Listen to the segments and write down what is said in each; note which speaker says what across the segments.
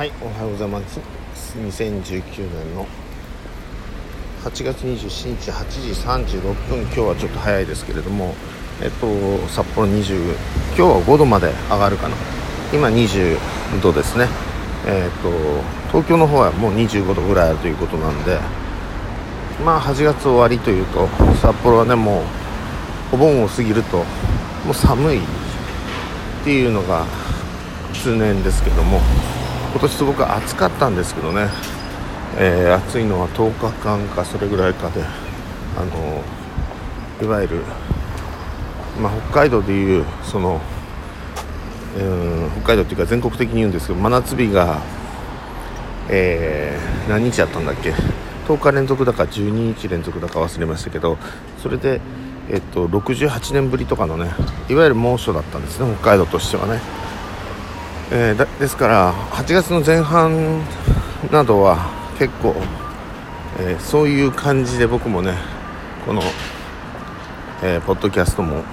Speaker 1: はいおはようございます。2019年の8月27日8時36分今日はちょっと早いですけれどもえっと札幌20今日は5度まで上がるかな。今20度ですね。えっと東京の方はもう25度ぐらいあるということなんでまあ8月終わりというと札幌はねもうお盆を過ぎるともう寒いっていうのが通年ですけども。今年すごく暑かったんですけどね、えー、暑いのは10日間かそれぐらいかであのいわゆる、まあ、北海道でいうその、えー、北海道っていうか全国的に言うんですけど真夏日が、えー、何日やったんだっけ？10日連続だか12日連続だか忘れましたけどそれで、えっと、68年ぶりとかのねいわゆる猛暑だったんですね北海道としてはね。えー、ですから8月の前半などは結構、えー、そういう感じで僕もねこの、えー、ポッドキャストも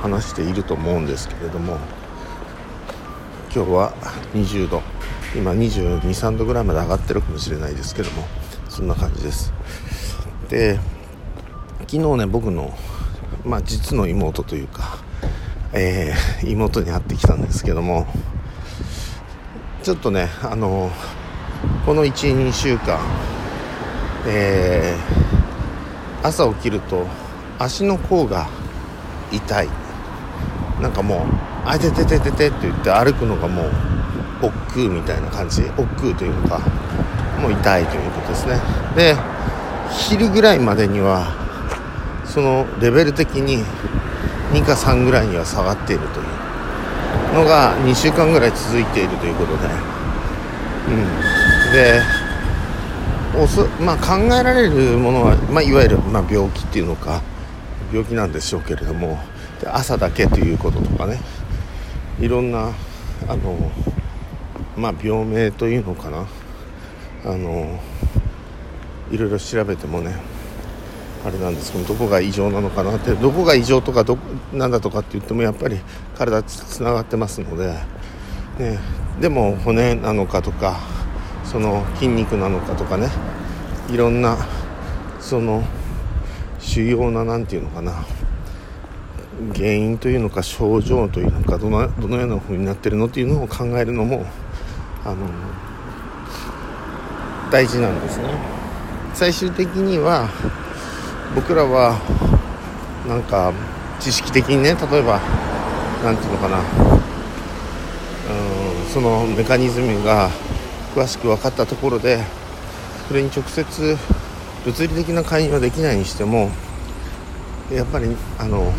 Speaker 1: 話していると思うんですけれども今日は20度今2 2 3度ぐらいまで上がってるかもしれないですけどもそんな感じです。で昨日ね僕の、まあ、実の妹というか、えー、妹に会ってきたんですけどもちょっとねあのこの12週間えー、朝起きると足の甲が痛い。なんかもう「あいててててて」って言って歩くのがもう億劫みたいな感じ。億劫というかもう痛いということですね。で昼ぐらいまでにはそのレベル的に2か3ぐらいには下がっているという。のが2週間ぐらい続いているということで、うん、でおそ、まあ、考えられるものは、まあ、いわゆる、ま、病気っていうのか病気なんでしょうけれども朝だけということとかね。いろんなあの、まあ、病名というのかな。あのいろいろ調べてもねあれなんですけどどこが異常なのかなってどこが異常とかどなんだとかって言ってもやっぱり体つながってますので、ね、でも骨なのかとかその筋肉なのかとかねいろんなその主要な何て言うのかな原因というのか症状というのかどのどのような風になってるのっていうのを考えるのもあの大事なんですね。最終的には僕らはなんか知識的にね例えば何て言うのかな。うんそのメカニズムが詳しく分かったところでそれに直接物理的な介入はできないにしてもやっぱりあの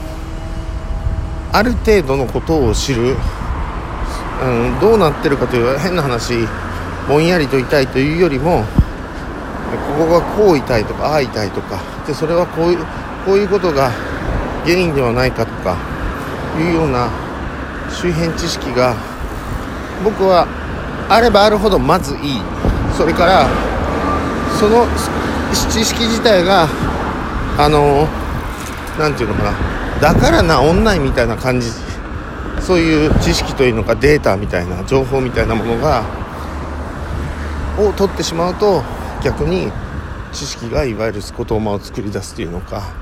Speaker 1: ある程度のことを知る、うん、どうなってるかという変な話ぼんやりと痛いというよりもここがこう痛いとかああ痛いとかでそれはこういうこういうことが原因ではないかとかいうような周辺知識が僕はあればあるほどまずいい。それからその知識自体があの何て言うのかなだから治んないみたいな感じそういう知識というのかデータみたいな情報みたいなものがを取ってしまうと逆に知識がいわゆる言葉を作り出すというのか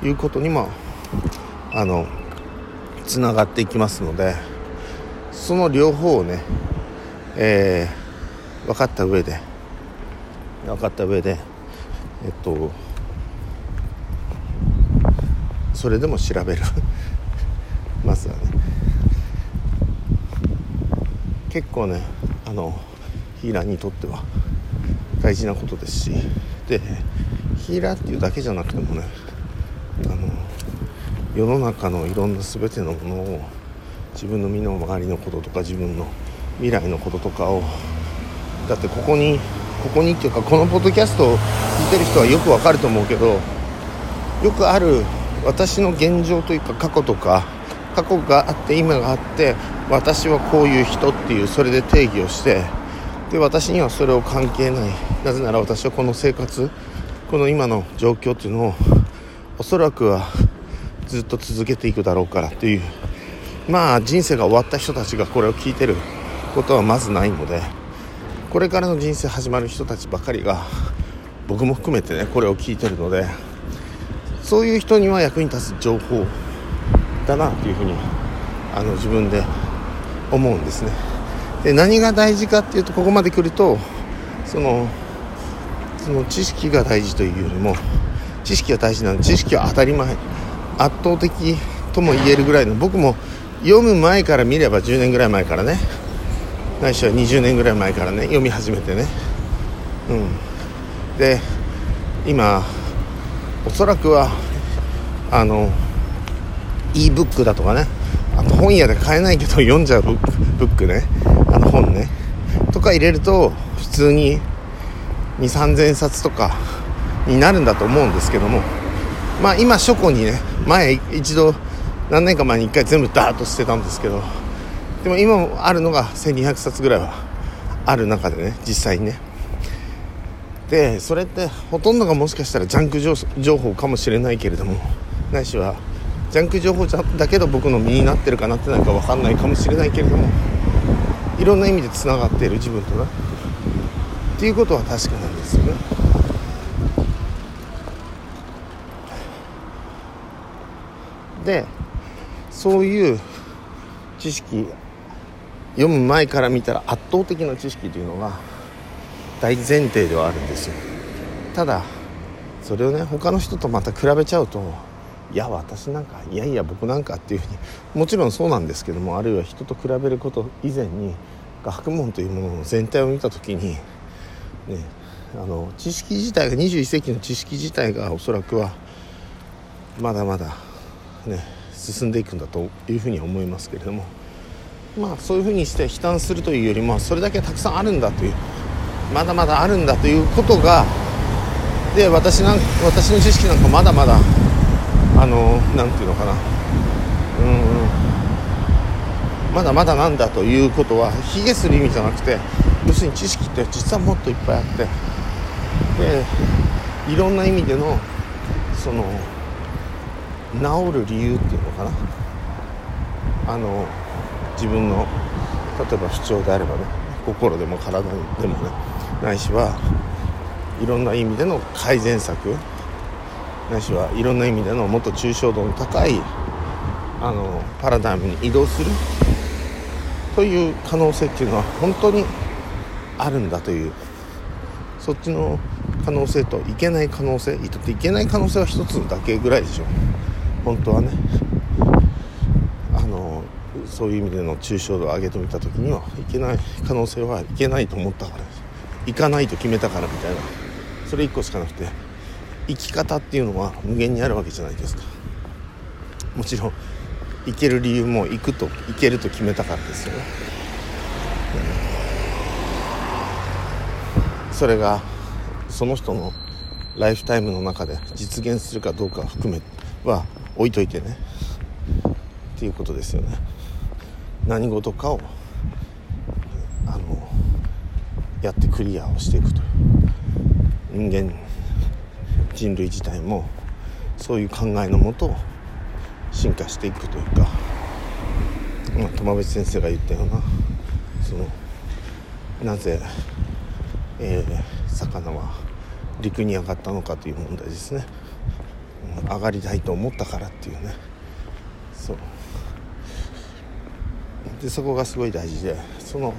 Speaker 1: いうことにもあのつながっていきますのでその両方をね、えー、分かった上で分かった上でえっとそれでも調べる。まずはね。結構ねあのヒーラーにとっては大事なことですし。でヒーラーっていうだけじゃなくてもねあの世の中のいろんな全てのものを自分の身の回りのこととか自分の未来のこととかをだってここにここにっていうかこのポッドキャストを聞いてる人はよくわかると思うけどよくある私の現状というか過去とか過去があって今があって私はこういう人っていうそれで定義をしてで私にはそれを関係ない。なぜなら私はこの生活この今の状況っていうのをおそらくはずっと続けていくだろうからっていう。まあ人生が終わった人たちがこれを聞いてることはまずないのでこれからの人生始まる人たちばかりが僕も含めてねこれを聞いてるのでそういう人には役に立つ情報だなというふうにあの自分で思うんですね。で何が大事かっていうとここまで来るとそのその知識が大事というよりも知識が大事なの知識は当たり前圧倒的とも言えるぐらいの僕も読む前から見れば10年ぐらい前からねないしは20年ぐらい前からね読み始めてね。うん。で今おそらくはあの e ブックだとかねあと本屋で買えないけど読んじゃうブックね。あの本ね。とか入れると普通に2 3 0 0 0冊とかになるんだと思うんですけども。まあ今書庫にね前一度何年か前に1回全部ダーッと捨てたんですけど。でも今もあるのが1200冊ぐらいはある中でね実際にね。でそれってほとんどがもしかしたらジャンク情報かもしれないけれどもないしはジャンク情報だけど僕の身になってるかなってないか分かんないかもしれないけれども。いろんな意味でつながっている自分とな。っていうことは確かなんですよね。でそういう知識読む前から見たら圧倒的な知識というのが大前提ではあるんですよ。ただそれをね他の人とまた比べちゃうといや私なんかいやいや僕なんかっていうふうにもちろんそうなんですけどもあるいは人と比べること以前に学問というものの全体を見た時にねあの知識自体が21世紀の知識自体がおそらくはまだまだね進んでいくんだというふうに思いますけれどもまあそういうふうにして悲嘆するというよりもそれだけたくさんあるんだというまだまだあるんだということがで私なん私の知識なんかまだまだあの何て言うのかな。うんまだまだなんだということは卑下する意味じゃなくて要するに知識って実はもっといっぱいあってでいろんな意味でのその治る理由っていうのかな。あの自分の例えば不調であればね心でも体でもねないしはいろんな意味での改善策ないしはいろんな意味でのもっと抽象度の高いあのパラダイムに移動するという可能性っていうのは本当にあるんだという。そっちの可能性といけない可能性いとっていけない可能性は一つだけぐらいでしょ本当はね。あのそういう意味での抽象度を上げてみた時にはいけない可能性はいけないと思ったから。行かないと決めたからみたいな。それ1個しかなくて。生き方っていうのは無限にあるわけじゃないですか。もちろん行ける理由も行くと行けると決めたからですよね、うん、それがその人のライフタイムの中で実現するかどうか含めは置いといてね。っていうことですよね。何事かをあのやってクリアをしていくと人間人類自体もそういう考えのもと進化していくというか、まあ、友別先生が言ったようなそのなぜ、えー、魚は陸に上がったのかという問題ですね、うん、上がりたいと思ったからっていうね。そう。でそこがすごい大事でその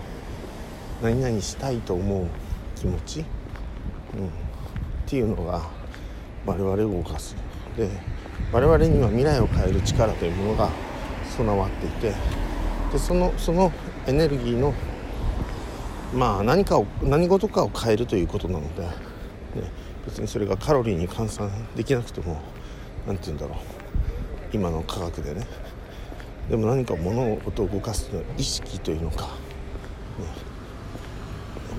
Speaker 1: 何々したいと思う気持ち、うん、っていうのが我々を動かす。で我々には未来を変える力というものが備わっていてでそのそのエネルギーのまあ何かを何事かを変えるということなので、ね、別にそれがカロリーに換算できなくても何て言うんだろう。今の科学でね。でも何か物事を動かすのは意識というのか、ね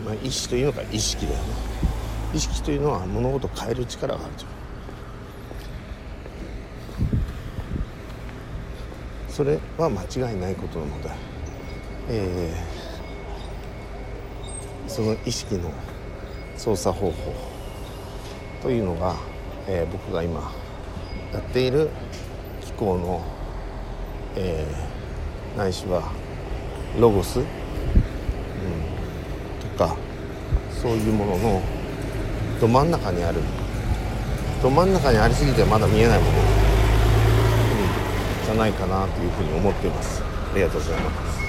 Speaker 1: まあ、意識というのか意識だよね。意識というのは物事を変える力があるとそれは間違いないことなので、えー、その意識の操作方法というのが、えー、僕が今やっている機構の、えー、ないしはロゴス、うん、とかそういうもののど真ん中にある。ど真ん中にありすぎてまだ見えないもの、うん、じゃないかなというふうに思っています。ありがとうございます。